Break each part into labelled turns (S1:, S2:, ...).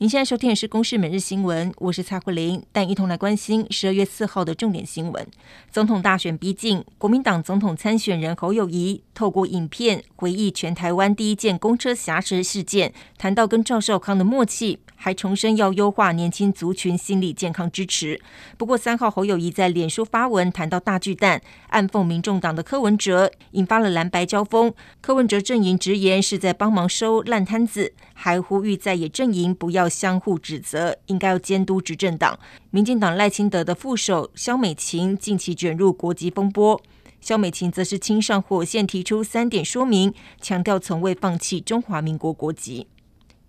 S1: 您现在收听的是《公视每日新闻》，我是蔡慧玲，带一同来关心十二月四号的重点新闻。总统大选逼近，国民党总统参选人侯友谊透过影片回忆全台湾第一件公车挟持事件，谈到跟赵少康的默契，还重申要优化年轻族群心理健康支持。不过三号侯友谊在脸书发文谈到大巨蛋，暗讽民众党的柯文哲，引发了蓝白交锋。柯文哲阵营直言是在帮忙收烂摊子，还呼吁在野阵营不要相互指责，应该要监督执政党。民进党赖清德的副手萧美琴近期卷入国籍风波，萧美琴则是亲上火线提出三点说明，强调从未放弃中华民国国籍。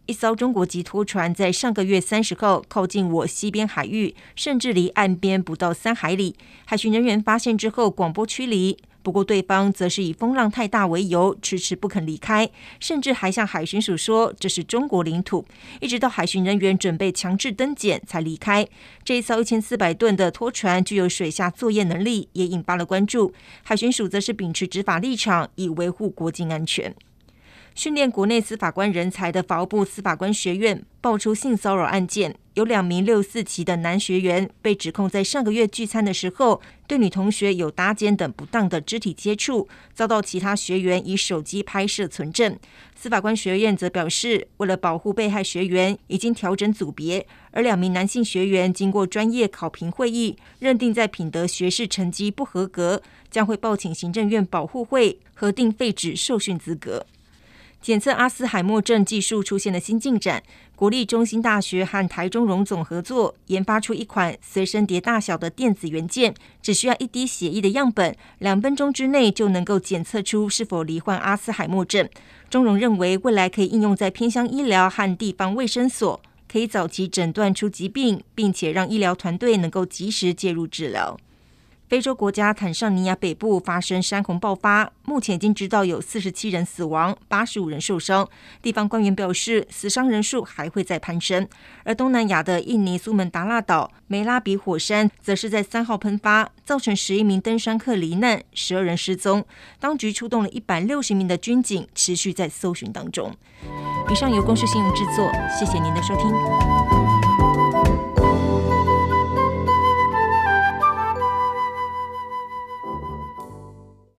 S1: 一艘中国籍拖船在上个月三十号靠近我西边海域，甚至离岸边不到三海里，海巡人员发现之后广播驱离。不过，对方则是以风浪太大为由，迟迟不肯离开，甚至还向海巡署说这是中国领土。一直到海巡人员准备强制登检才离开。这一艘一千四百吨的拖船具有水下作业能力，也引发了关注。海巡署则是秉持执法立场，以维护国境安全。训练国内司法官人才的法务部司法官学院爆出性骚扰案件，有两名六四期的男学员被指控在上个月聚餐的时候，对女同学有搭肩等不当的肢体接触，遭到其他学员以手机拍摄存证。司法官学院则表示，为了保护被害学员，已经调整组别，而两名男性学员经过专业考评会议，认定在品德学士成绩不合格，将会报请行政院保护会核定废止受训资格。检测阿斯海默症技术出现了新进展，国立中兴大学和台中荣总合作研发出一款随身碟大小的电子元件，只需要一滴血液的样本，两分钟之内就能够检测出是否罹患阿斯海默症。中荣认为未来可以应用在偏乡医疗和地方卫生所，可以早期诊断出疾病，并且让医疗团队能够及时介入治疗。非洲国家坦尚尼亚北部发生山洪爆发，目前已经知道有四十七人死亡，八十五人受伤。地方官员表示，死伤人数还会再攀升。而东南亚的印尼苏门答腊岛梅拉比火山，则是在三号喷发，造成十一名登山客罹难，十二人失踪。当局出动了一百六十名的军警，持续在搜寻当中。以上由公视新闻制作，谢谢您的收听。